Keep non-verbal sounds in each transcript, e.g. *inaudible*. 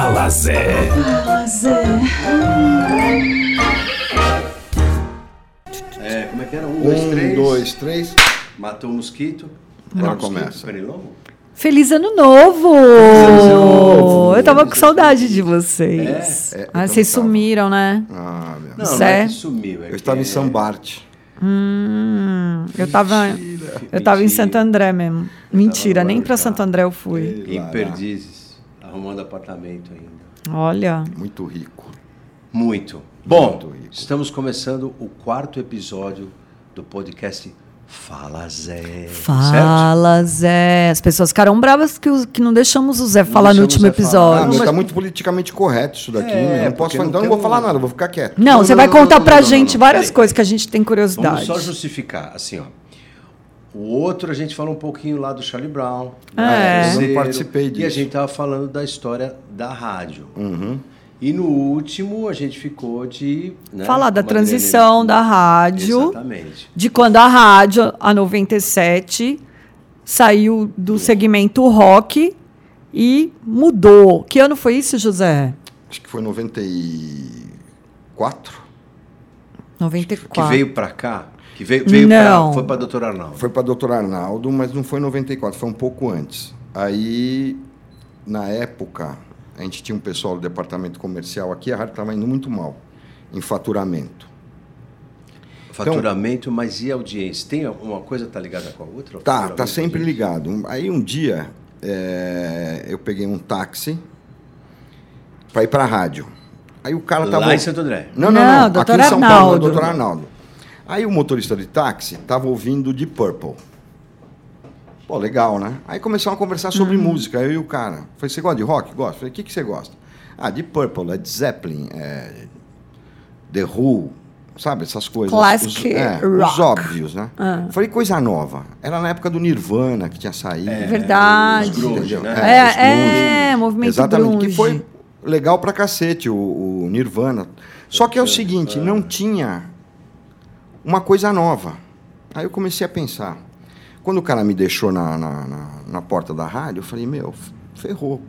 Fala Zé. Fala Zé. É, como é que era? Um, dois, Um, três. dois, três. Matou o mosquito. Agora Era um mosquito, começa. Pernilongo? Feliz ano novo! novo! Eu tava com saudade de vocês. É? É, ah, vocês tava. sumiram, né? Ah, meu. Não, não Zé? é que sumiu. É Eu estava em que- Sambarte. Hum, eu tava, eu tava em Mentira. Santo André mesmo. Mentira, nem pra Guarujá. Santo André eu fui. Em Perdizes, arrumando apartamento ainda. Olha, Muito rico. Muito. Bom, Muito rico. estamos começando o quarto episódio do podcast Fala Zé. Certo? fala Zé. As pessoas ficaram bravas que, que não deixamos o Zé falar no último Zé falar. Ah, episódio. mas mas- tá muito politicamente correto isso daqui. É, né? Não posso falar, não então não vou um- falar nada, vou ficar quieto. Não, você vai não, contar não, pra não, não, gente não. várias Peraí. coisas que a gente tem curiosidade. Vamos só justificar, assim, ó. O outro a gente falou um pouquinho lá do Charlie Brown. É. né, Eu não participei E a disso. gente tava falando da história da rádio. Uhum. E no último a gente ficou de. né, Falar da transição da rádio. Exatamente. de quando a rádio, a 97, saiu do segmento rock e mudou. Que ano foi isso, José? Acho que foi 94. 94. Que veio pra cá. Que veio, veio Não. pra. Foi pra doutor Arnaldo. Foi para Dr. Arnaldo, mas não foi em 94, foi um pouco antes. Aí, na época, a gente tinha um pessoal do departamento comercial aqui, a rádio estava indo muito mal em faturamento. Faturamento, mas e audiência? Tem uma coisa tá ligada com a outra? Tá, tá sempre ligado. Aí um dia é, eu peguei um táxi para ir para a rádio. Aí o cara tava Lá em Santo André. Não, não, Não, não. Dr. Aqui em São Paulo, Arnaldo. Dr. Arnaldo. Aí o motorista de táxi tava ouvindo de Purple. Pô, legal, né? Aí começamos a conversar sobre Uhum. música, eu e o cara. Falei, você gosta de rock? Gosto. Falei, o que, que você gosta? Ah, de Purple, Led Zeppelin, é, The Who, sabe? Essas coisas. Classic os, é, rock. Os óbvios, né? Ah. Falei, coisa nova. Era na época do Nirvana que tinha saído. É, Verdade. os grunge, né? É, é, grunge. movimento Exatamente, grunge. que foi legal pra cacete, o, o Nirvana. Só que é o seguinte, não tinha uma coisa nova. Aí eu comecei a pensar. Quando o cara me deixou na, na, na, na porta da rádio, eu falei, meu, ferrou.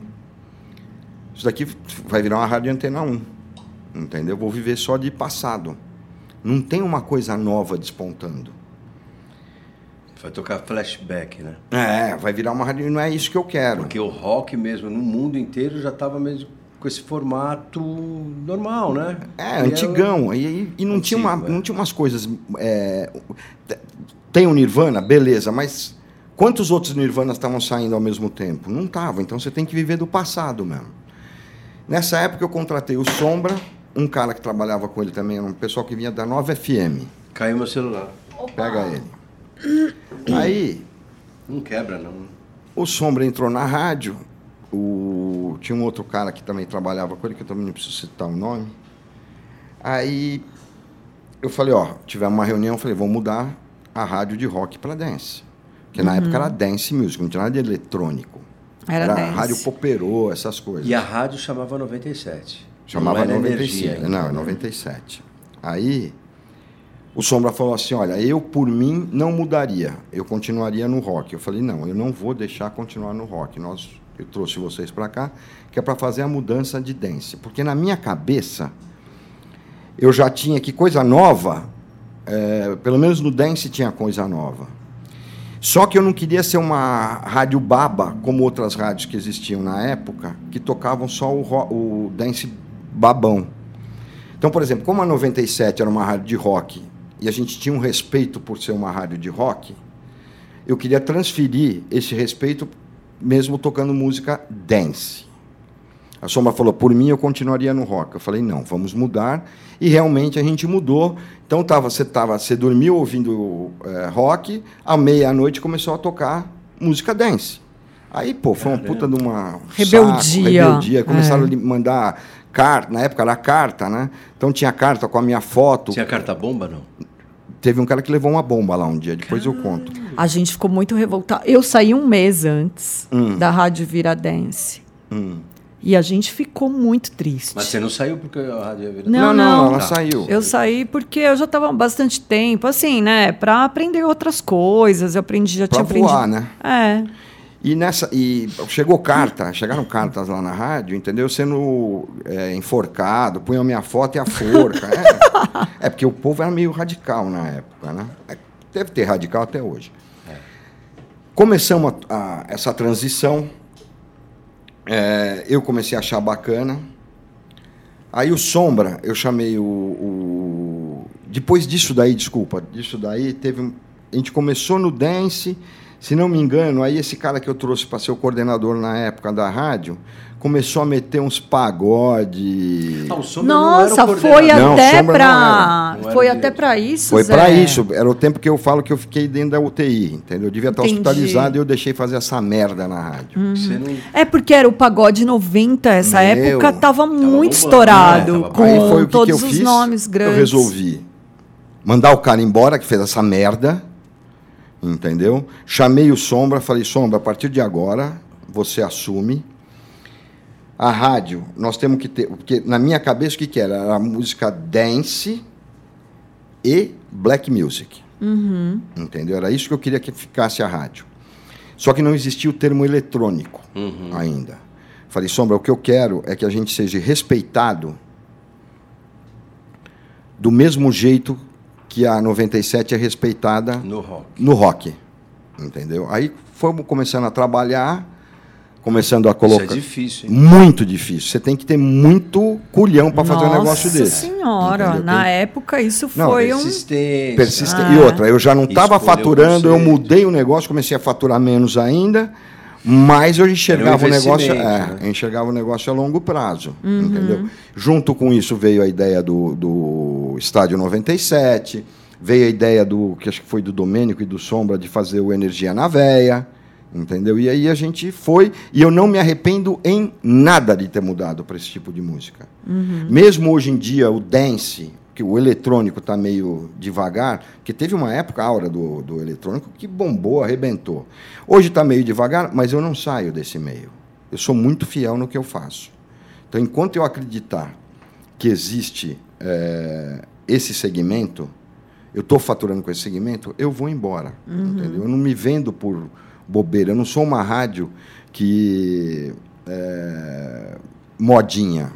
Isso daqui vai virar uma rádio antena 1. Entendeu? Eu vou viver só de passado. Não tem uma coisa nova despontando. Vai tocar flashback, né? É, vai virar uma rádio. e Não é isso que eu quero. Porque o rock mesmo, no mundo inteiro, já estava mesmo com esse formato normal, né? É, E antigão. E, e não, tinha uma, Antigo, é. não tinha umas coisas. é, tem o Nirvana, beleza, mas quantos outros Nirvanas estavam saindo ao mesmo tempo? Não estavam. Então você tem que viver do passado mesmo. Nessa época eu contratei o Sombra, um cara que trabalhava com ele também, era um pessoal que vinha da Nova FM. Caiu meu celular. Pega ele. Aí Não quebra, não. o Sombra entrou na rádio. O... Tinha um outro cara que também trabalhava com ele, que eu também não preciso citar o nome. Aí eu falei, ó, tivemos uma reunião, eu falei, vamos mudar a rádio de rock para dance. Porque na época era dance music, não tinha nada de eletrônico. Era dance. rádio poperô, essas coisas. E a rádio chamava 97. Chamava não era 95. energia não, né? 97. Aí o Sombra falou assim: olha, eu por mim não mudaria, eu continuaria no rock. Eu falei: não, eu não vou deixar continuar no rock. Nós, eu trouxe vocês para cá, que é para fazer a mudança de dance. Porque na minha cabeça, eu já tinha que coisa nova, é, pelo menos no dance tinha coisa nova. Só que eu não queria ser uma rádio baba, como outras rádios que existiam na época, que tocavam só o, o dance babão. Então, por exemplo, como a 97 era uma rádio de rock e a gente tinha um respeito por ser uma rádio de rock, eu queria transferir esse respeito mesmo tocando música dance. A Sombra falou, por mim eu continuaria no rock. Eu falei, não, vamos mudar. E realmente a gente mudou. Então tava, você, tava, você dormiu ouvindo eh, rock, à meia-noite começou a tocar música dance. Aí, pô, foi uma puta de uma. Rebeldia. rebeldia. Começaram É. a mandar carta, na época era carta, né? Então tinha carta com a minha foto. Tinha carta-bomba, não? Teve um cara que levou uma bomba lá um dia, depois eu conto. A gente ficou muito revoltado. Eu saí um mês antes Hum. da Rádio Viradense. Hum. E a gente ficou muito triste. Mas você não saiu porque a rádio ia virar... Não, Não, não, não. ela Tá. saiu. Eu saí porque eu já estava há bastante tempo, assim, né? Para aprender outras coisas. Eu aprendi, já Pra tinha aprendido. voar, né? É. E nessa e chegou carta, chegaram cartas lá na rádio, entendeu? Sendo é, enforcado, punham minha foto e a forca. É, *laughs* é, porque o povo era meio radical na época, né? É, deve ter radical até hoje. Começamos a, a, essa transição, é, eu comecei a achar bacana. Aí o Sombra, eu chamei o, o, Depois disso daí, desculpa, disso daí, teve. A gente começou no dance se não me engano, aí esse cara que eu trouxe para ser o coordenador na época da rádio começou a meter uns pagode. Não, Nossa, foi não, até para foi até para isso. Foi para isso. Era o tempo que eu falo que eu fiquei dentro da UTI, entendeu? Eu devia estar Entendi. hospitalizado e eu deixei fazer essa merda na rádio. Uhum. Não... É porque era o pagode 90, essa Meu, época tava muito estourado é, tava com foi o que todos que eu os fiz, nomes grandes. Eu resolvi mandar o cara embora que fez essa merda entendeu? Chamei o Sombra, falei, Sombra, a partir de agora você assume. A rádio, nós temos que ter, porque na minha cabeça o que, que era? Era a música dance e black music. Uhum. Entendeu? Era isso que eu queria que ficasse a rádio. Só que não existia o termo eletrônico uhum. ainda. Falei, Sombra, o que eu quero é que a gente seja respeitado do mesmo jeito que a 97 é respeitada no rock. No rock entendeu? Aí fomos começando a trabalhar, começando a colocar. Isso é difícil. Hein? Muito difícil. Você tem que ter muito culhão para fazer um negócio desse. Nossa senhora, entendeu? na tem... época isso não, foi um persistência. persistência. Ah. E outra, eu já não estava faturando, eu mudei o negócio, comecei a faturar menos ainda. Mas eu enxergava um o negócio, é, né? enxergava o negócio a longo prazo, uhum. entendeu? Junto com isso veio a ideia do, do estádio 97, veio a ideia do que acho que foi do Domênico e do Sombra de fazer o Energia na Veia, entendeu? E aí a gente foi e eu não me arrependo em nada de ter mudado para esse tipo de música. Uhum. Mesmo hoje em dia o dance, que o eletrônico está meio devagar, que teve uma época, a hora do, do eletrônico, que bombou, arrebentou. Hoje está meio devagar, mas eu não saio desse meio. Eu sou muito fiel no que eu faço. Então, enquanto eu acreditar que existe é, esse segmento, eu estou faturando com esse segmento, eu vou embora. Uhum. Entendeu? Eu não me vendo por bobeira. Eu não sou uma rádio que. É, modinha.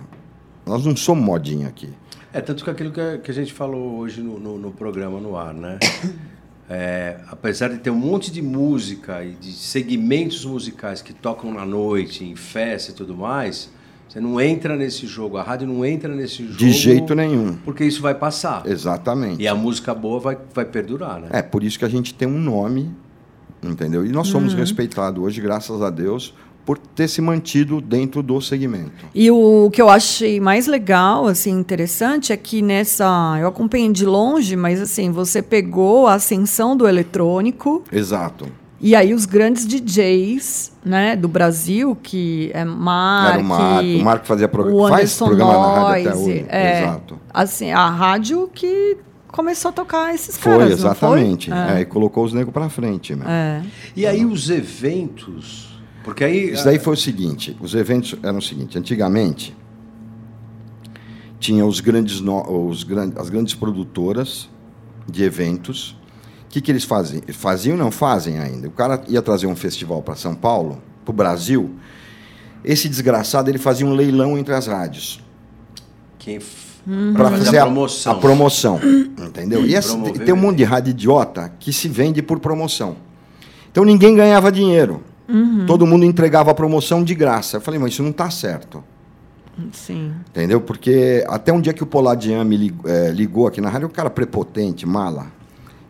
Nós não somos modinha aqui. É, tanto que aquilo que a, gente falou hoje no, no, no programa no ar, né? *coughs* É, apesar de ter um monte de música e de segmentos musicais que tocam na noite, em festa e tudo mais, você não entra nesse jogo, a rádio não entra nesse jogo. De jeito nenhum. Porque isso vai passar. Exatamente. E a música boa vai, vai perdurar, né? É, por isso que a gente tem um nome, entendeu? E nós somos uhum. respeitados hoje, graças a Deus, por ter se mantido dentro do segmento. E o que eu achei mais legal, assim, interessante é que nessa, eu acompanhei de longe, mas assim, você pegou a ascensão do eletrônico. Exato. E aí os grandes DJs, né, do Brasil, que é Mark, Era o Mark, o Mark fazia programa, faz programa Noise, na rádio até hoje. É, Exato. Assim, a rádio que começou a tocar esses foi, caras, exatamente. Foi, exatamente. É. e colocou os negros para frente. Né? É. E aí os eventos porque aí. Isso daí foi o seguinte: os eventos eram o seguinte. Antigamente, tinha os grandes, os grandes, as grandes produtoras de eventos. O que, que eles fazem? Faziam não fazem ainda. O cara ia trazer um festival para São Paulo, para o Brasil. Esse desgraçado ele fazia um leilão entre as rádios. Quem uhum. para fazer a promoção. A, a promoção entendeu? E essa, tem um monte de rádio idiota que se vende por promoção. Então ninguém ganhava dinheiro. Uhum. Todo mundo entregava a promoção de graça. Eu falei, mas isso não está certo. Sim. Entendeu? Porque até um dia que o Poladian me ligou, é, ligou aqui na rádio, o cara prepotente, mala.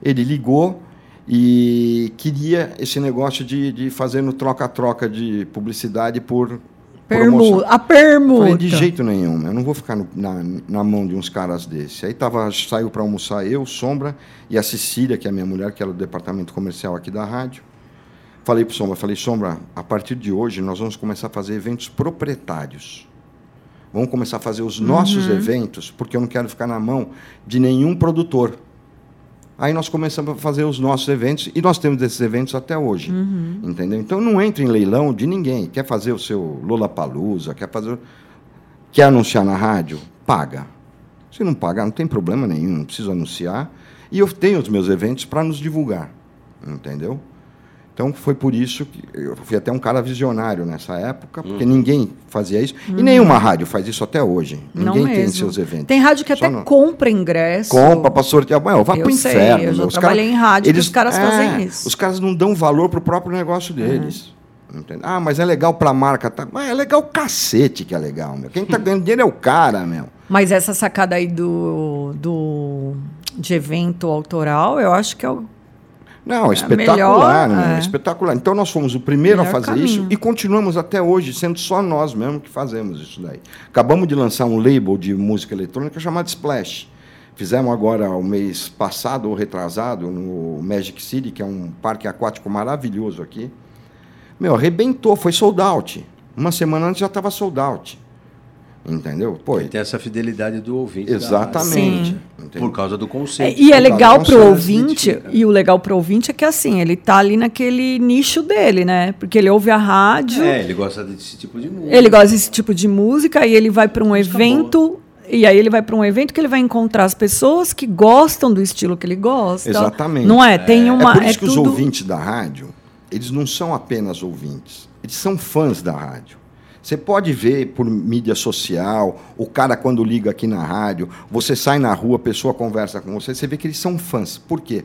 Ele ligou e queria esse negócio de, de fazer no troca-troca de publicidade por Permuta, a permuta. Falei, de jeito nenhum, eu não vou ficar no, na, na mão de uns caras desses. Aí tava, saiu para almoçar eu, Sombra e a Cecília, que é a minha mulher, que era do departamento comercial aqui da rádio. Falei para o Sombra, falei, Sombra, a partir de hoje nós vamos começar a fazer eventos proprietários. Vamos começar a fazer os nossos uhum. eventos, porque eu não quero ficar na mão de nenhum produtor. Aí nós começamos a fazer os nossos eventos, e nós temos esses eventos até hoje. Uhum. Entendeu? Então não entre em leilão de ninguém. Quer fazer o seu Lollapalooza, quer fazer. Quer anunciar na rádio? Paga. Se não pagar, não tem problema nenhum, não precisa anunciar. E eu tenho os meus eventos para nos divulgar. Entendeu? Então foi por isso que eu fui até um cara visionário nessa época, porque ninguém fazia isso. E nenhuma rádio faz isso até hoje. Não ninguém tem mesmo. seus eventos. Tem rádio que Só até não- compra ingresso. Compra para sortear. Mano, vá Eu pro sei, inferno. eu já. Os trabalhei caras- em rádio que os caras fazem isso. Os caras não dão valor pro próprio negócio deles. Entende? Ah, mas é legal pra marca. Tá? Mas é legal o cacete que é legal, meu. Quem tá *laughs* ganhando dinheiro é o cara, meu. Mas essa sacada aí do, do de evento autoral, eu acho que é o. Não, É espetacular, melhor, meu, é. espetacular. Então nós fomos o primeiro a Melhor fazer isso caminho. e continuamos até hoje, sendo só nós mesmo que fazemos isso daí. Acabamos de lançar um label de música eletrônica chamado Splash. Fizemos agora o mês passado ou retrasado no Magic City, que é um parque aquático maravilhoso aqui. Meu, arrebentou, foi sold out. Uma semana antes já estava sold out. Entendeu? Pô, E tem essa fidelidade do ouvinte. exatamente. Por causa do É, conceito. e é Por causa legal pro conceito, ouvinte, e o legal pro ouvinte é que assim, ele tá ali naquele nicho dele, né? Porque ele ouve a rádio, É, ele gosta desse tipo de música. ele gosta desse tipo de música, e ele vai para um Música evento. E aí ele vai para um evento que ele vai encontrar as pessoas que gostam do estilo que ele gosta. Exatamente. Não é? Tem uma. é por isso que os tudo- ouvintes da rádio, eles não são apenas ouvintes, eles são fãs da rádio. Você pode ver por mídia social, o cara quando liga aqui na rádio, você sai na rua, a pessoa conversa com você, você vê que eles são fãs. Por quê?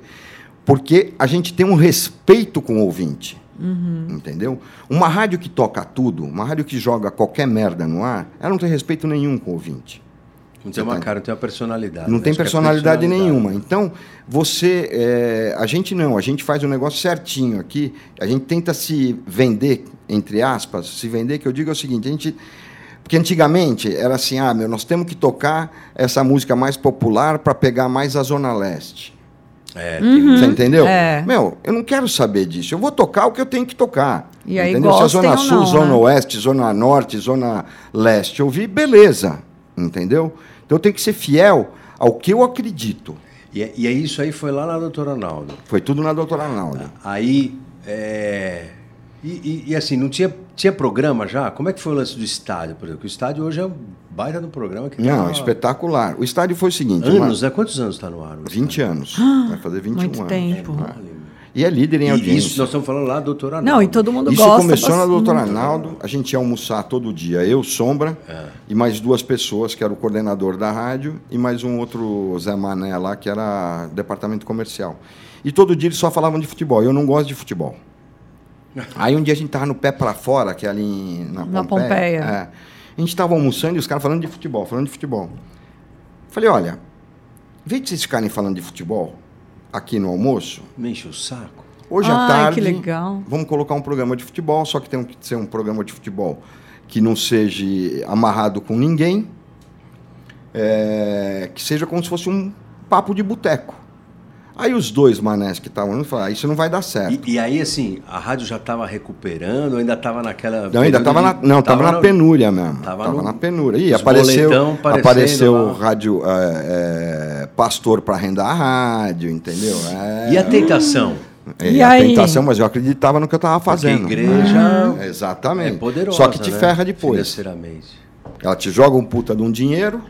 Porque a gente tem um respeito com o ouvinte. Entendeu? Uma rádio que toca tudo, uma rádio que joga qualquer merda no ar, ela não tem respeito nenhum com o ouvinte. Não tem uma Tá. cara, não tem uma personalidade. Não né? tem é personalidade personalidade. nenhuma. Então, você. é, a gente não, a gente faz o negócio certinho aqui. A gente tenta se vender, entre aspas, se vender, que eu digo é o seguinte, a gente. Porque antigamente era assim, ah, meu, nós temos que tocar essa música mais popular para pegar mais a Zona Leste. É, tem Você entendeu? É. Meu, eu não quero saber disso. Eu vou tocar o que eu tenho que tocar. E aí entendeu? Se a Zona Sul, não, Zona né? Oeste, Zona Norte, Zona Leste ouvir, beleza. Entendeu? Então eu tenho que ser fiel ao que eu acredito. E, é- e é isso aí foi lá na doutora Arnaldo. Foi tudo na doutora Arnaldo. Aí, é, e, e- e assim, não tinha, tinha programa já? Como é que foi o lance do estádio, por exemplo? Porque o estádio hoje é um baita do programa que Não, tá espetacular. O estádio foi o seguinte: Anos, uma- né? Quantos anos está no ar? o 20 estádio? anos. Vai fazer 21 Muito anos. tempo. Vale. E é líder em E audiência. isso nós estamos falando lá, doutora Arnaldo. Não, e todo mundo Isso gosta. começou na doutora Arnaldo. A gente ia almoçar todo dia. Eu, Sombra, É. e mais duas pessoas, que era o coordenador da rádio, e mais um outro Zé Mané lá, que era departamento comercial. E todo dia eles só falavam de futebol. Eu não gosto de futebol. *laughs* Aí um dia a gente tava no pé para fora, que é ali na, Na Pompeia. Pompeia. É. A gente estava almoçando e os caras falando de futebol, falando de futebol. Falei, olha, em vez de vocês ficarem falando de futebol aqui no almoço, Me enche o saco. Hoje à Ai, tarde, que legal. vamos colocar um programa de futebol, só que tem que ser um programa de futebol que não seja amarrado com ninguém, é, que seja como se fosse um papo de boteco. Aí os dois manés que estavam falaram, ah, isso não vai dar certo. E, e aí, assim, a rádio já estava recuperando, ainda estava naquela. Não, ainda estava na, não, tava na penúria mesmo. tava Tava no- na penúria. E apareceu, apareceu lá. rádio, é, é, pastor para arrendar a rádio, entendeu? É, E a tentação? é, E a aí? tentação, mas eu acreditava no que eu estava fazendo. Porque a igreja É, exatamente. é poderosa. Só que te né? ferra depois. Financeiramente. Ela te joga um puta de um dinheiro,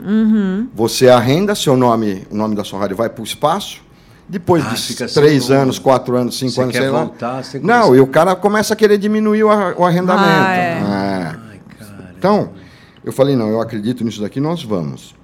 você arrenda, seu nome, o nome da sua rádio vai para o espaço. Depois Ah, de sem três anos, quatro anos, cinco Você anos, quer sei lá. voltar, você tem que Não, e o cara começa a querer diminuir o, ar- o arrendamento. Ah, é. É. Ai, cara. Então, eu falei, não, eu acredito nisso daqui, nós vamos.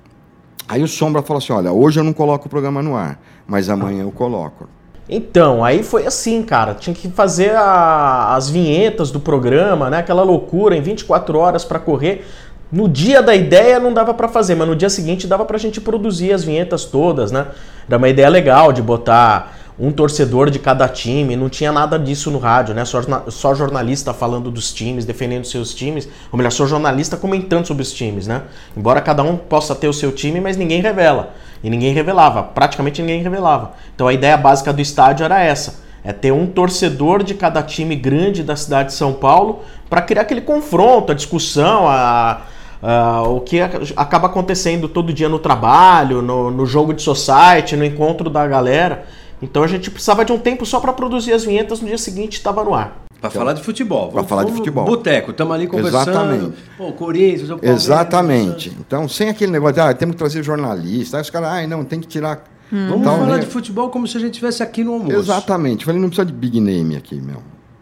Aí o Sombra falou assim, olha, hoje eu não coloco o programa no ar, mas amanhã eu coloco. Então, aí foi assim, cara. Tinha que fazer a- as vinhetas do programa, né? Aquela loucura em 24 horas pra correr. No dia da ideia não dava pra fazer, mas no dia seguinte dava pra gente produzir as vinhetas todas, né? Era uma ideia legal de botar um torcedor de cada time, não tinha nada disso no rádio, né? Só, só jornalista falando dos times, defendendo seus times, ou melhor, só jornalista comentando sobre os times, né? Embora cada um possa ter o seu time, mas ninguém revela. E ninguém revelava, praticamente ninguém revelava. Então a ideia básica do estádio era essa: é ter um torcedor de cada time grande da cidade de São Paulo para criar aquele confronto, a discussão, a, a- o que ac- acaba acontecendo todo dia no trabalho, no, no jogo de society, no encontro da galera. Então a gente precisava de um tempo só para produzir as vinhetas, no dia seguinte estava no ar. Pra falar de futebol. Pra falar de futebol. Boteco, estamos ali conversando. Exatamente. Pô, Corinthians, o Palmeiras, Exatamente. Então, sem aquele negócio de, ah, temos que trazer jornalista. Aí os caras, ai, não, tem que tirar. Vamos tal, falar né? de futebol como se a gente estivesse aqui no almoço. Exatamente. Falei, não precisa de big name aqui, meu.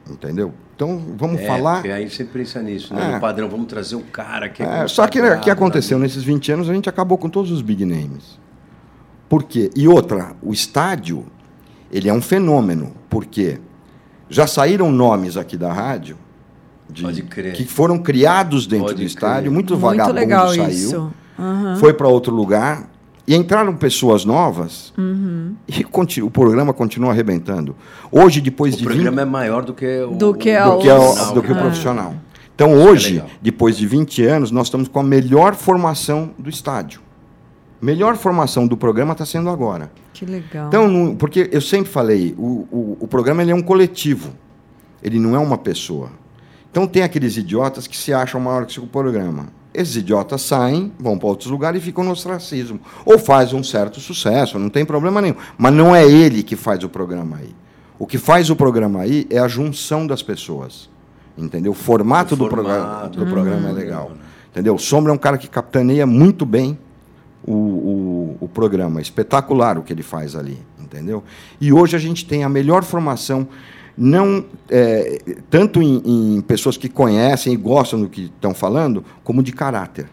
Entendeu? Então, vamos É, falar. porque aí você pensa nisso, né? É. No padrão, vamos trazer o cara que É, só que né, o que aconteceu nesses 20 anos, a gente acabou com todos os big names. Por quê? E outra, o estádio, ele é um fenômeno. Por quê? Já saíram nomes aqui da rádio de- Pode crer. que foram criados dentro Pode do estádio, crer. muito, Muito vagabundo legal saiu, isso. Aham. foi para outro lugar e entraram pessoas novas Uhum. e conti- o programa continua arrebentando. Hoje, depois O de 20 programa é maior do que o, Do que o a do que, é o- profissional, do que o profissional. Então, é hoje, legal. depois de 20 anos, nós estamos com a melhor formação do estádio. Melhor formação do programa está sendo agora. Que legal. Então, no- porque eu sempre falei, o, o, o programa ele é um coletivo, ele não é uma pessoa. Então, tem aqueles idiotas que se acham maior que o programa. Esses idiotas saem, vão para outros lugares e ficam no ostracismo. Ou faz um certo sucesso, não tem problema nenhum. Mas não é ele que faz o programa aí. O que faz o programa aí é a junção das pessoas. Entendeu? O formato, O do, programa, formato do do programa é programa, legal. Entendeu? O Sombra é um cara que capitaneia muito bem o, o, o programa. Espetacular o que ele faz ali, entendeu? E hoje a gente tem a melhor formação, não é, tanto em, em pessoas que conhecem e gostam do que estão falando, como de caráter.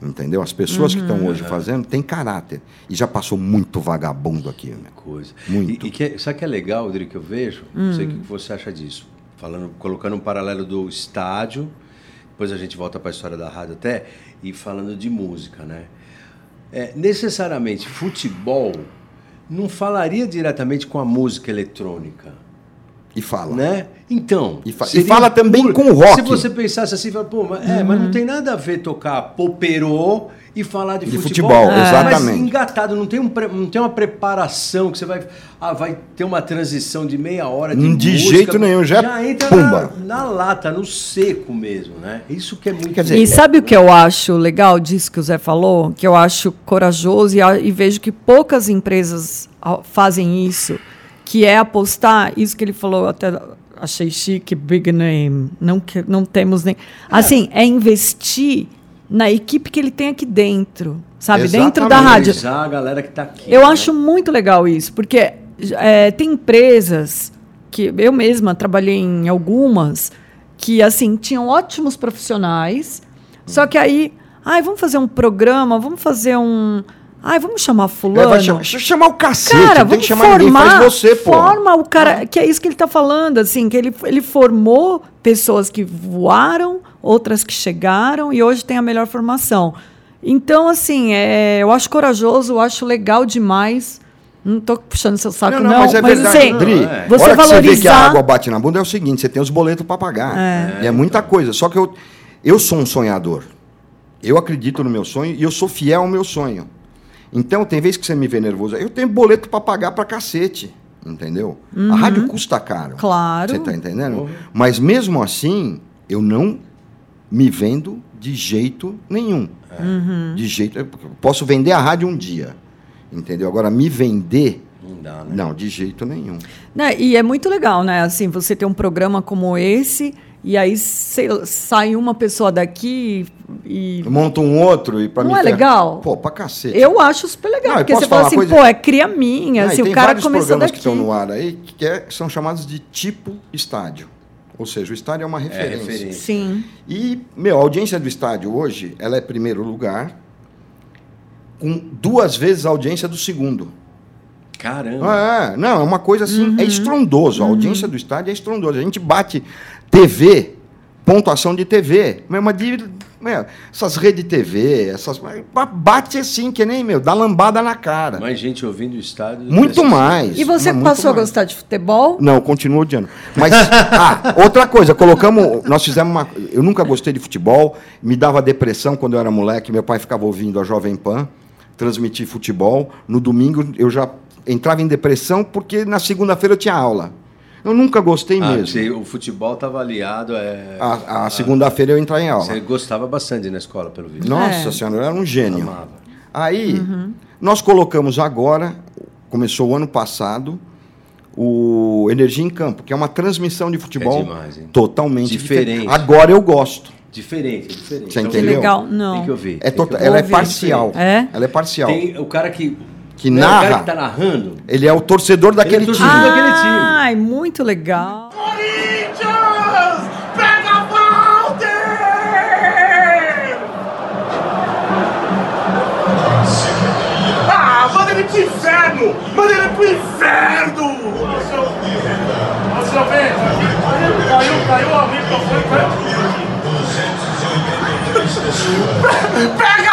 Entendeu? As pessoas que estão hoje fazendo têm caráter. E já passou muito vagabundo aqui. Né? coisa. Muito. E, e que, sabe o que é legal, Rodrigo, que eu vejo? Não sei o que você acha disso. Falando, colocando um paralelo do estádio, depois a gente volta para a história da rádio até, e falando de música, né? É, necessariamente, futebol não falaria diretamente com a música eletrônica. E fala. Né? Então. E fa- e fala também com rock. Se você pensasse assim, fala, pô, mas, é, mas não tem nada a ver tocar poperô e falar de, De futebol. futebol, Mas exatamente. engatado, não tem, um, não tem uma preparação que você vai. Ah, vai ter uma transição de meia hora de De música, jeito nenhum, já é entra pumba. Na, na lata, no seco mesmo, né? Isso que é muito. Quer dizer, E sabe o que eu acho legal disso que o Zé falou? Que eu acho corajoso e, e vejo que poucas empresas ah, fazem isso, que é apostar, isso que ele falou, até achei chique, big name, não, que, não temos nem... Assim, é investir na equipe que ele tem aqui dentro, sabe? Dentro da Exatamente. rádio. a galera que tá aqui. Eu né? acho muito legal isso, porque é, tem empresas que eu mesma trabalhei em algumas que assim tinham ótimos profissionais, só que aí, ai, vamos fazer um programa, vamos fazer um, ai, vamos chamar É, fulano. vai chamar, deixa eu chamar o cacete, Cara, não tem vamos que chamar ninguém, formar, faz você, pô. forma o cara, que é isso que ele está falando, assim, que ele, ele formou pessoas que voaram, outras que chegaram e hoje tem a melhor formação. Então, assim, é, eu acho corajoso, eu acho legal demais. Não estou puxando seu saco, Não, não. não, mas é verdade, assim, Dri. é. você hora que você vê que a valorizar- água bate na bunda é o seguinte, você tem os boletos para pagar. E é muita coisa. Só que eu, eu sou um sonhador. Eu acredito no meu sonho e eu sou fiel ao meu sonho. Então, tem vezes que você me vê nervoso. Eu tenho boleto para pagar para cacete. Entendeu? A rádio custa caro. Uhum. Claro. Você tá entendendo? Mas mesmo assim, eu não me vendo de jeito nenhum. Uhum. De jeito. eu Posso vender a rádio um dia. Entendeu? Agora, me vender. Não dá, né? Não, de jeito nenhum. Né, E é muito legal, né? Assim, você ter um programa como esse e aí sei- sai uma pessoa daqui e Eu monto um outro e para mim. Não é legal? Pô, pra cacete. eu acho super legal, Não, porque você fala assim, coisa? pô, é cria minha, e assim, tem o cara vários começou programas daqui. que estão no ar aí que, é- que são chamados de tipo estádio. Ou seja, o estádio é uma referência. referência. Sim. E, meu, a audiência do estádio hoje, ela é primeiro lugar, com duas vezes a audiência do segundo. Caramba. Ah, é, não, é uma coisa assim, Uhum. é estrondoso. A audiência do estádio é estrondosa. A gente bate TV, pontuação de TV. Mas de, meu, essas redes TV, essas. Bate assim, que nem, meu, dá lambada na cara. Mais gente ouvindo o estádio. Muito mais. E você passou a gostar de futebol? Não, continuo odiando. Mas, *laughs* ah, outra coisa, colocamos. Nós fizemos uma. Eu nunca gostei de futebol, me dava depressão quando eu era moleque. Meu pai ficava ouvindo a Jovem Pan, transmitir futebol. No domingo eu já entrava em depressão porque na segunda-feira eu tinha aula. Eu nunca gostei Ah, mesmo. o futebol estava aliado. É, A, a segunda-feira eu entrava em aula. Você gostava bastante na escola, pelo visto. Nossa É. senhora, eu era um gênio. Amava. Aí, nós colocamos agora, começou o ano passado, o Energia em Campo, que é uma transmissão de futebol É demais, hein? totalmente Diferente. diferente. Agora eu gosto. Diferente, diferente. Você Então, entendeu? Legal, não. Tem que ouvir. É tem tota- que ela é ouvir. parcial. É? Ela é parcial. Tem o cara que que não narra. É o cara que tá narrando. Ele é o torcedor daquele ele é torcedor time. Daquele time. Ai, muito legal. Corinthians! Pega Walter! Ah, manda ele pro inferno! Manda ele pro inferno! Nossa, velho! Caiu, caiu o microfone, caiu. *laughs* Pega!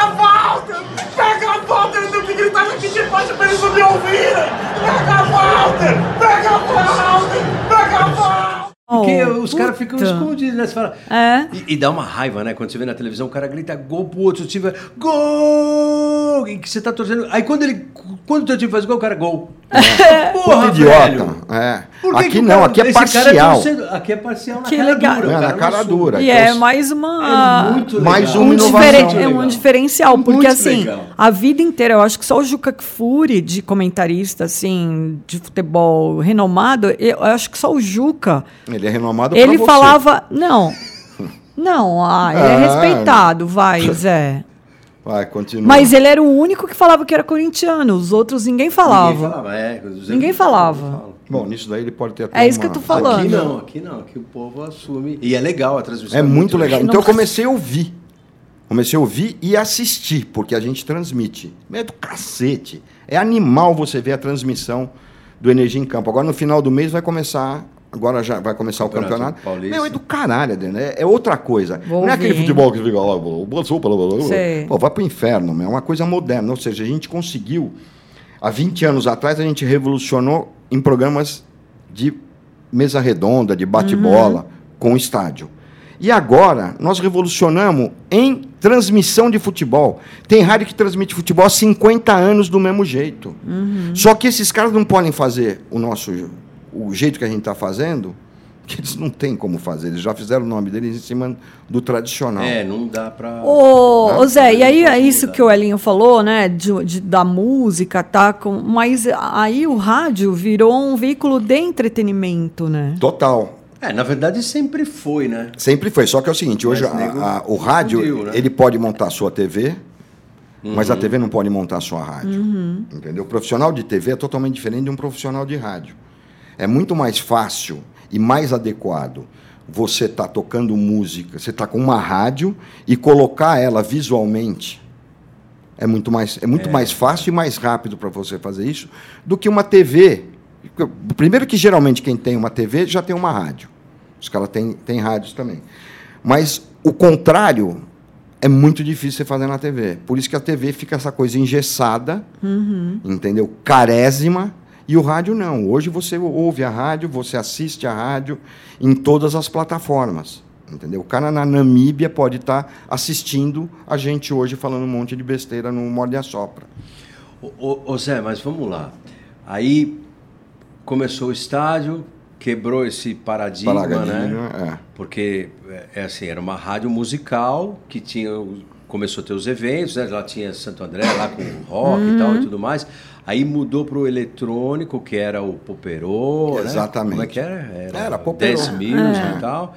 Aqui de baixo pra eles não me ouvirem! Pega Walter! Pega Walter! Pega Walter! Porque Oh, os caras ficam escondidos, né? Você fala. É. E, e dá uma raiva, né? Quando você vê na televisão, o cara grita gol pro outro time, gol! E que você tá torcendo. Aí quando ele. Quando o teu time faz gol, o cara gol. *laughs* Porra, Puta idiota. velho! É. Por que Aqui que não, cara- aqui é cara parcial. torcendo- aqui é parcial na Que cara legal. dura. É, na cara assume. dura. E Então, é mais uma. É muito legal. Mais um, uma inovação. diferen- é um diferencial, porque Muito assim, legal. a vida inteira, eu acho que só o Juca Kfouri, de comentarista, assim, de futebol renomado, eu acho que só o Juca, Ele é renomado pra ele falava, não, não, ah, ele é Ah. respeitado, vai, *laughs* Zé. Vai, continua. Mas ele era o único que falava que era corintiano, os outros ninguém falava. Ninguém falava, é. os- Ninguém não falava. falam. Bom, nisso daí ele pode ter até É isso que eu tô falando. Aqui não, aqui não, aqui o povo assume. E é legal a transmissão. É muito legal. Então eu comecei a ouvir. Comecei a ouvir e assistir, porque a gente transmite. É do cacete. É animal você ver a transmissão do Energia em Campo. Agora no final do mês vai começar. Agora já vai começar o Campeonato. Meu, é do caralho, Adriano. É, é outra coisa. Vou não é ouvir, aquele futebol que fica lá. o sopa, blá, blá, blá. Pô, vai pro inferno, meu. É uma coisa moderna. Ou seja, a gente conseguiu. Há 20 anos atrás, a gente revolucionou em programas de mesa redonda, de bate-bola, com o estádio. E agora, nós revolucionamos em transmissão de futebol. Tem rádio que transmite futebol há 50 anos do mesmo jeito. Só que esses caras não podem fazer o nosso o jeito que a gente está fazendo, *laughs* que eles não têm como fazer. Eles já fizeram o nome deles em cima do tradicional. É, não dá pra. Ô, ô Zé, e aí é isso que o Elinho falou, né? de- de- da música, tá? Com, mas aí o rádio virou um veículo de entretenimento, né? Total. É, na verdade sempre foi, né? Sempre foi. Só que é o seguinte, hoje Mas a- a- o rádio, né? ele pode montar a sua TV, mas Uhum. a TV não pode montar a sua rádio. Entendeu? O profissional de TV é totalmente diferente de um profissional de rádio. É muito mais fácil e mais adequado você estar tocando música, você está com uma rádio e colocar ela visualmente. É muito mais, é muito mais fácil e mais rápido para você fazer isso do que uma TV. Primeiro que geralmente quem tem uma TV já tem uma rádio. Os caras têm, têm rádios também. Mas o contrário é muito difícil você fazer na TV. Por isso que a TV fica essa coisa engessada, entendeu? Carésima. E o rádio não. Hoje você ouve a rádio, você assiste a rádio em todas as plataformas. Entendeu? O cara na Namíbia pode estar assistindo a gente hoje falando um monte de besteira no Morde a Sopra. Ô, ô, Zé, mas vamos lá. Aí começou o estádio, quebrou esse paradigma, né? Paradigma, é. Porque é, é assim, era uma rádio musical que tinha começou a ter os eventos, né? Lá tinha Santo André lá com o rock e tal e tudo mais. Aí mudou para o eletrônico, que era o Poperô, né? Exatamente. Como é que era? Era Poperô. Dance Music e tal.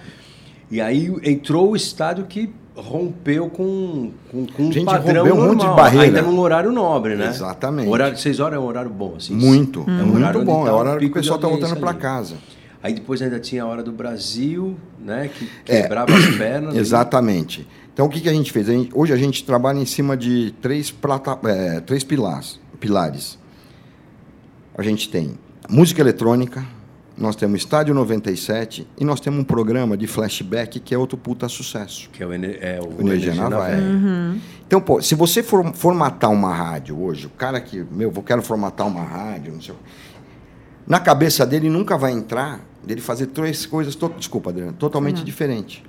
E aí entrou o estádio que rompeu com, com, com um Gente, padrão rompeu um monte de barreira. Ainda num horário nobre, né? Exatamente. O horário de 6 horas é um horário bom, assim. Muito. É um muito horário bom. tá é o o horário que o pessoal está voltando para casa. Aí depois ainda tinha a hora do Brasil, né? Que É. quebrava as pernas. né? Exatamente. Então, o que, que a gente fez? A gente- hoje a gente trabalha em cima de três, plata, é, três pilares, pilares. A gente tem música eletrônica, nós temos Estádio 97 e nós temos um programa de flashback que é outro puta sucesso. Que é o, é o, O Energia Vai. Véia. Então, pô, se você for formatar uma rádio hoje, o cara que, meu, eu quero formatar uma rádio, não sei o na cabeça dele nunca vai entrar dele fazer três coisas, to, desculpa, Adriano, totalmente diferentes.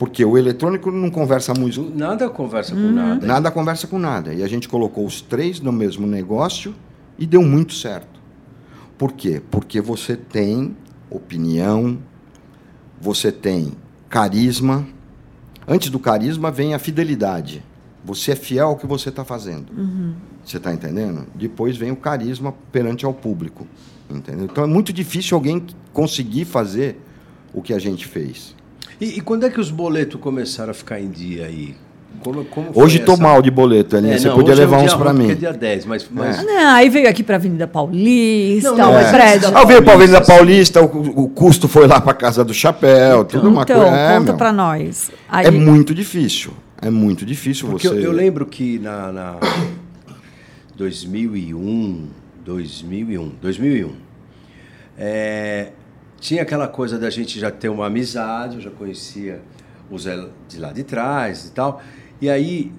Porque o eletrônico não conversa muito, Nada conversa com nada. nada conversa com nada. E a gente colocou os três no mesmo negócio e deu muito certo. Por quê? Porque você tem opinião, você tem carisma. Antes do carisma vem a fidelidade. Você é fiel ao que você está fazendo. Você está entendendo? Depois vem o carisma perante ao público. Entendeu? Então é muito difícil alguém conseguir fazer o que a gente fez. E, e quando é que os boletos começaram a ficar em dia aí? Como, como Hoje estou essa- mal de boleto, Elinha. É, você não, podia é levar dia uns para mim. É dia 10, mas. mas Ah, não, aí veio aqui para Avenida Paulista, Não, não, o é. prédio. Ah, Ao ver para a Avenida Paulista, Paulista, o, o custo foi lá para casa do chapéu, tudo uma Então, coisa. É, conta para nós. Aí, é muito difícil. É muito difícil Porque você. eu, eu lembro que na, na 2001, 2001. 2001. É, tinha aquela coisa da gente já ter uma amizade, eu já conhecia o Zé de lá de trás e tal. E aí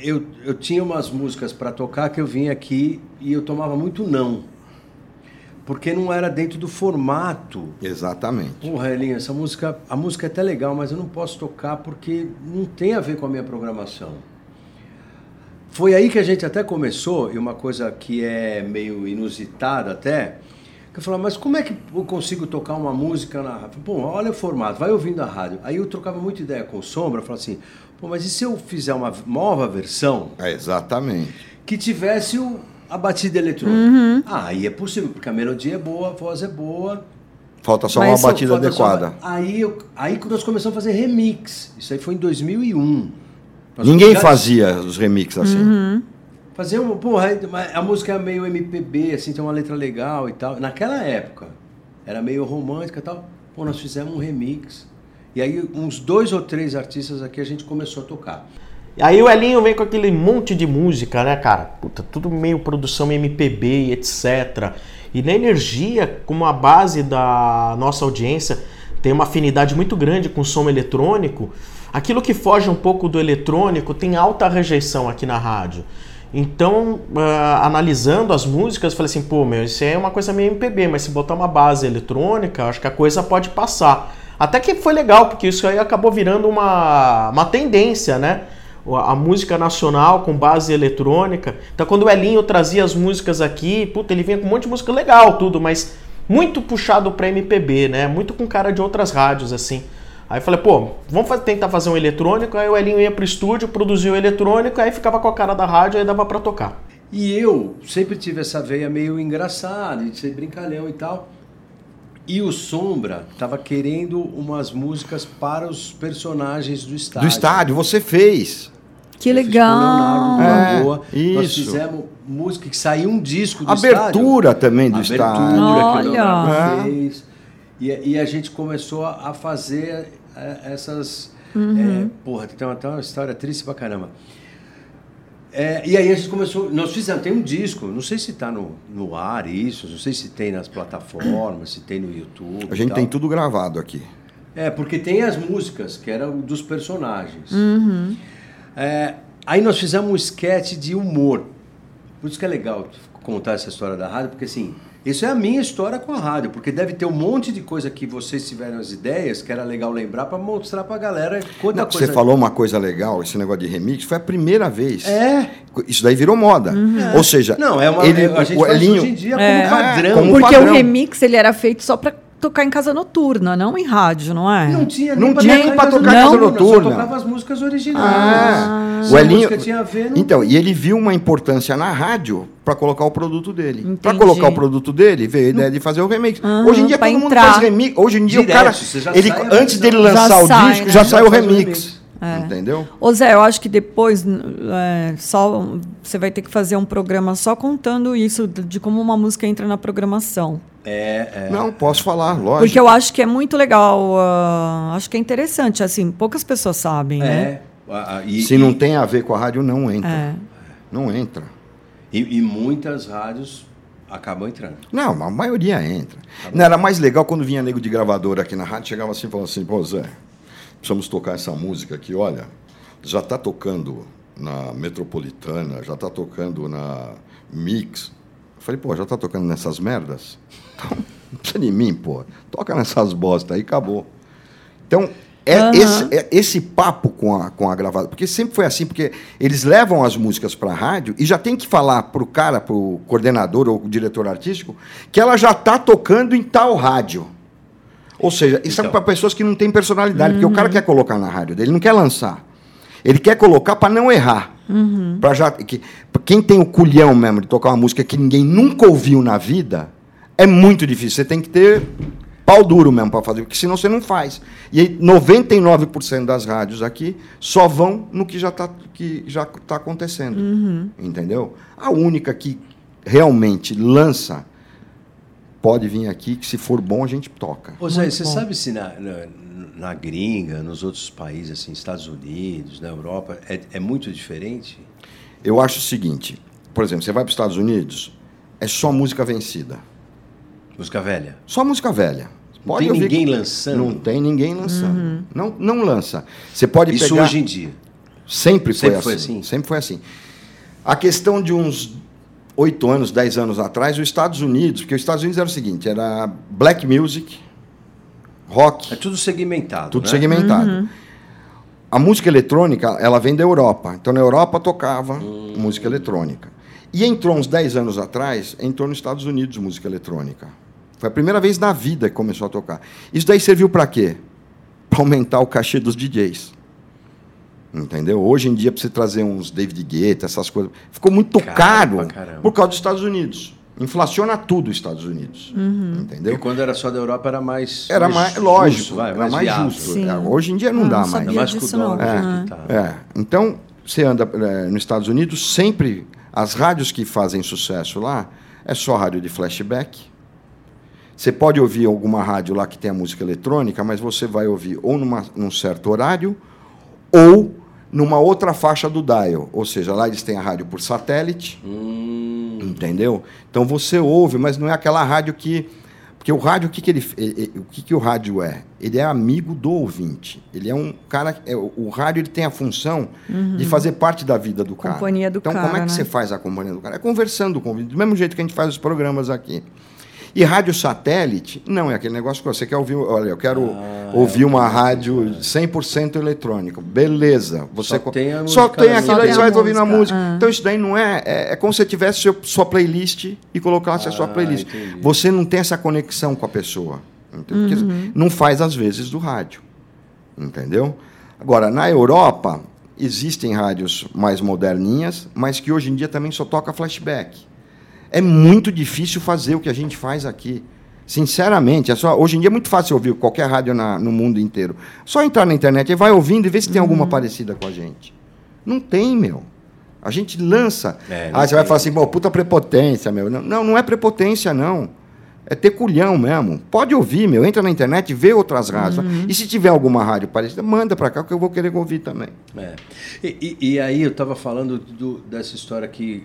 eu, eu tinha umas músicas para tocar que eu vinha aqui e eu tomava muito não. Porque não era dentro do formato. Exatamente. Porra, Elinho, essa música, a música é até legal, mas eu não posso tocar porque não tem a ver com a minha programação. Foi aí que a gente até começou, e uma coisa que é meio inusitada até, eu falava, mas como é que eu consigo tocar uma música na rádio? Pô, olha o formato, vai ouvindo a rádio. Aí eu trocava muita ideia com o Sombra, falava assim, pô, mas e se eu fizer uma nova versão É, exatamente. que tivesse o, a batida eletrônica? Ah, aí é possível, porque a melodia é boa, a voz é boa, Falta só Mas uma batida Falta só- adequada. Aí, eu, aí nós começamos a fazer remix. Isso aí foi em 2001. Nós Ninguém já- fazia os remixes assim. Fazer uma. Porra, a música é meio MPB, assim, tem uma letra legal e tal. Naquela época, era meio romântica e tal. Pô, nós fizemos um remix. E aí, uns dois ou três artistas aqui a gente começou a tocar. Aí o Elinho vem com aquele monte de música, né, cara? Puta, tudo meio produção MPB e etc. E na energia, como a base da nossa audiência tem uma afinidade muito grande com o som eletrônico, aquilo que foge um pouco do eletrônico tem alta rejeição aqui na rádio. Então, ah, analisando as músicas, falei assim, pô, meu, isso é uma coisa meio MPB, mas se botar uma base eletrônica, acho que a coisa pode passar. Até que foi legal, porque isso aí acabou virando uma, uma tendência, né? A música nacional com base eletrônica. Então, quando o Elinho trazia as músicas aqui, puta, ele vinha com um monte de música legal, tudo, mas muito puxado pra MPB, né? Muito com cara de outras rádios, assim. Aí eu falei, pô, vamos fa- tentar fazer um eletrônico. Aí o Elinho ia pro estúdio, produzia o eletrônico, aí ficava com a cara da rádio, aí dava pra tocar. E eu sempre tive essa veia meio engraçada, de ser brincalhão e tal. E o Sombra tava querendo umas músicas para os personagens do estádio. Do estádio, você fez. Que Eu fiz com o Leonardo legal. É. Nós isso. fizemos música que saiu um disco do Abertura também do Abertura estádio. que o Olha. Leonardo É. fez. E, e a gente começou a fazer é, essas. Uhum. é, porra, tem uma, tem uma história triste pra caramba. É, e aí a gente começou. Nós fizemos, tem um disco, não sei se está no, no ar isso, não sei se tem nas plataformas, se tem no YouTube. A gente tal. tem tudo gravado aqui. É, porque tem as músicas, que eram dos personagens. Uhum. É, aí nós fizemos um sketch de humor. Por isso que é legal contar essa história da rádio, porque assim, isso é a minha história com a rádio, porque deve ter um monte de coisa que vocês tiveram as ideias, que era legal lembrar para mostrar pra galera quanta Não, coisa. Você falou uma coisa legal, esse negócio de remix, foi a primeira vez. É. Isso daí virou moda. Ou seja, Não, é uma. ele, a gente o faz Elinho, hoje em dia É. como padrão. como Porque padrão. o remix ele era feito só pra tocar em casa noturna, não em rádio, não é? Não tinha Não pra tinha nem pra tocar em casa noturna. Só tocava as músicas originais. Ah, o a Elinho, música tinha a ver, não então, e ele viu uma importância na rádio para colocar o produto dele. Para colocar o produto dele, veio a ideia de fazer o remix. Aham, Hoje em dia todo mundo entrar. faz remix. Hoje em dia Direto, o cara, ele antes dele lançar o sai, disco, né? já Já sai o remix. remix. Entendeu? Ô Zé, eu acho que depois é, só você vai ter que fazer um programa só contando isso, de como uma música entra na programação. É, é. Não, posso falar, lógico. Porque eu acho que é muito legal, ah, acho que é interessante, assim, poucas pessoas sabem, né? É. A- e- Se não tem a ver com a rádio, não entra. É. Não entra. E, e muitas rádios acabam entrando. Não, a maioria entra. Não, era mais legal quando vinha nego de gravadora aqui na rádio, chegava assim e falava assim, pô, Zé, precisamos tocar essa música aqui, olha, já está tocando na Metropolitana, já está tocando na Mix. Eu falei, pô, já está tocando nessas merdas? Então, não precisa de mim, pô. Toca nessas bosta aí, acabou. Então, é Aham. esse, é esse papo com a, com a gravadora, porque sempre foi assim, porque eles levam as músicas para a rádio e já tem que falar para o cara, para o coordenador ou o diretor artístico, que ela já está tocando em tal rádio. Ou seja, isso é Então. para pessoas que não têm personalidade, porque o cara quer colocar na rádio dele, ele não quer lançar. Ele quer colocar para não errar. Pra já, que, quem tem o culhão mesmo de tocar uma música que ninguém nunca ouviu na vida, é muito difícil. Você tem que ter pau duro mesmo para fazer, porque senão você não faz. E aí, 99% das rádios aqui só vão no que já está tá acontecendo. Entendeu? A única que realmente lança pode vir aqui, que se for bom a gente toca. Ô Zé, você bom. sabe se na, na, na gringa, nos outros países, assim, Estados Unidos, na Europa, é, é muito diferente? Eu acho o seguinte, por exemplo, você vai para os Estados Unidos, é só música vencida. Música velha. Só música velha. Não tem ninguém que- lançando. Não tem ninguém lançando. Não, não lança. Você pode Isso pegar... hoje em dia. Sempre foi, Sempre assim. foi assim? Sempre foi assim. A questão de uns oito anos, dez anos atrás, os Estados Unidos, porque os Estados Unidos era o seguinte, era black music, rock, É tudo segmentado. tudo né? segmentado. A música eletrônica, ela vem da Europa. Então, na Europa tocava música eletrônica. E entrou uns 10 anos atrás, entrou nos Estados Unidos música eletrônica. Foi a primeira vez na vida que começou a tocar. Isso daí serviu para quê? Para aumentar o cachê dos DJs. Entendeu? Hoje em dia, para você trazer uns David Guetta, essas coisas, ficou muito Caro caro caramba. por causa dos Estados Unidos. Inflaciona tudo os Estados Unidos. Porque Entendeu? quando era só da Europa era mais. Era mais, justo, lógico, vai, era mais viável. justo. Sim. É, Hoje em dia não Ah, dá não mais. mais disso, não. do jeito Ah. que tá. É, então você anda é, nos Estados Unidos, sempre as rádios que fazem sucesso lá é só rádio de flashback. Você pode ouvir alguma rádio lá que tem a música eletrônica, mas você vai ouvir ou numa, num certo horário ou numa outra faixa do dial. Ou seja, lá eles têm a rádio por satélite, Hum, entendeu? Então você ouve, mas não é aquela rádio que. Porque o rádio, o que, que ele. O que, que o rádio é? Ele é amigo do ouvinte. Ele é um cara. é, o rádio ele tem a função de fazer parte da vida do cara. Companhia do então, como cara, é que né? você faz a companhia do cara? É conversando com o ouvinte, do mesmo jeito que a gente faz os programas aqui. E rádio satélite, não, é aquele negócio que você quer ouvir. Olha, eu quero Ah, ouvir é, uma é. rádio 100% eletrônico. Beleza. Você Só tem a Só tem aquilo aí, você vai ouvindo a música, ah. Então isso daí não é. É, é como se você tivesse seu, sua playlist e colocasse a sua Ah, playlist. entendi. Você não tem essa conexão com a pessoa. Uhum. não faz, às vezes, do rádio. Entendeu? Agora, na Europa, existem rádios mais moderninhas, mas que hoje em dia também só toca flashback. É muito difícil fazer o que a gente faz aqui. Sinceramente, é só, hoje em dia é muito fácil ouvir qualquer rádio na- no mundo inteiro. Só entrar na internet e vai ouvindo e ver se tem alguma parecida com a gente. Não tem, meu. A gente lança. É, Aí você vai falar assim, pô, puta prepotência, meu. Não, não, é prepotência, não. É ter culhão mesmo. Pode ouvir, meu. Entra na internet, vê outras rádios. E se tiver alguma rádio parecida, manda pra cá, que eu vou querer ouvir também. É. E, e- e aí eu estava falando do- dessa história que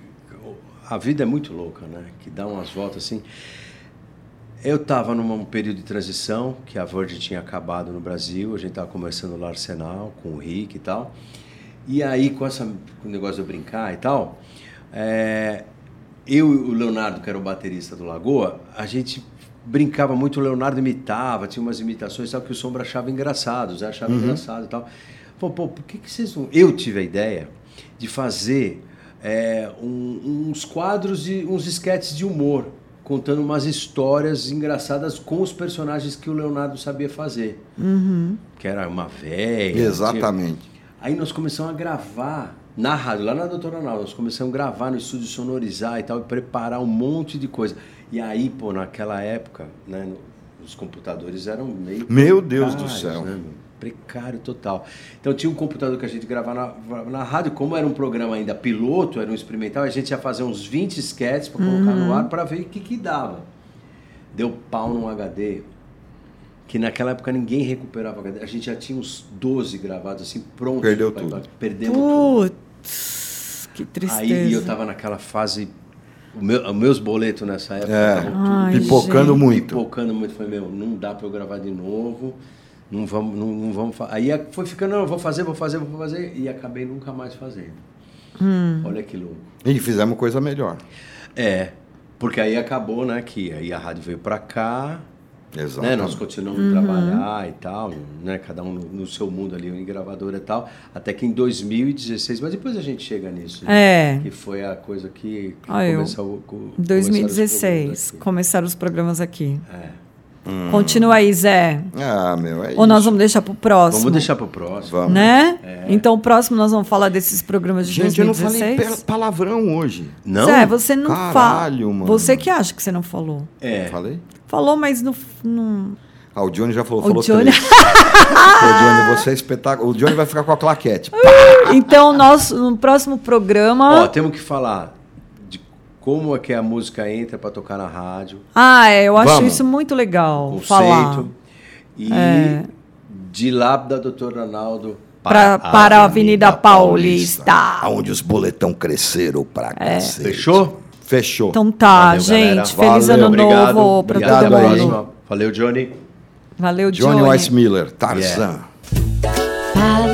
a vida é muito louca, né? Que dá umas voltas assim. Eu estava num período de transição, que a Virgin tinha acabado no Brasil, a gente estava conversando lá no Arsenal com o Rick e tal. E aí, com, essa, com o negócio de eu brincar e tal, é, eu e o Leonardo, que era o baterista do Lagoa, a gente brincava muito, o Leonardo imitava, tinha umas imitações tal, que o Sombra achava engraçado, o Zé achava engraçado e tal. Pô, pô, por que, que vocês não... Eu tive a ideia de fazer é, um- uns quadros, de, uns esquetes de humor, contando umas histórias engraçadas com os personagens que o Leonardo sabia fazer. Que era uma velha. tinha- Exatamente. Aí nós começamos a gravar na rádio, lá na Doutora Arnaldo, nós começamos a gravar no estúdio, sonorizar e tal, e preparar um monte de coisa. E aí, pô, naquela época, né, os computadores eram meio. Meu Deus do céu. né, meu? Precário total. Então tinha um computador que a gente gravava na, na rádio, como era um programa ainda piloto, era um experimental, a gente ia fazer uns 20 sketches para colocar no ar para ver o que, que dava. Deu pau num HD, que naquela época ninguém recuperava HD. A gente já tinha uns 12 gravados assim, prontos. Perdeu pra- tudo. pra- Perdemos tudo. Putz, que tristeza. Aí eu tava naquela fase. o meu- os meus boletos nessa época É, estavam Ai, pipocando gente. muito. pipocando muito. Falei, meu, não dá pra eu gravar de novo. Não vamos, não, não vamos fa-". Aí foi ficando, não, eu vou fazer, vou fazer, vou fazer. E acabei nunca mais fazendo. Hum. Olha que louco. E fizemos coisa melhor. É, porque aí acabou, né? Que aí a rádio veio pra cá, né? Exatamente. Nós continuamos a trabalhar e tal, né? Cada um no, no seu mundo ali, em gravadora e tal. Até que em 2016, mas depois a gente chega nisso. né? É. Que foi a coisa que, que começou com- Em começaram os 2016, programas aqui. começaram os programas aqui. É. Continua aí, Zé. Ah, meu, é Ou nós isso. vamos deixar pro próximo? Vamos deixar pro próximo. Vamos. Né? É. Então, o próximo nós vamos falar desses programas de Gente, eu não falei 2016. palavrão hoje. Não? Zé, você não fala. Caralho, mano. Você que acha que você não falou. É. Falei? Falou, mas não. não... Ah, o Johnny já falou, O falou Johnny- três. *laughs* Pô, Johnny, você é espetáculo. O Johnny vai ficar com a claquete. *laughs* Então, nós, no próximo programa. Ó, temos que falar como é que a música entra pra tocar na rádio, Ah, é, eu acho Vamos. isso muito legal. conceito. Falar. E É. de lá da doutora Arnaldo Pra, para a Avenida Paulista. Onde os boletão cresceram pra cacete. Fechou? Fechou. Então tá, Valeu, gente. galera. Feliz Valeu, ano Obrigado. novo para todo mundo. próxima. Valeu, Johnny. Valeu, Johnny. Johnny Weissmiller, Tarzan. Yeah. Para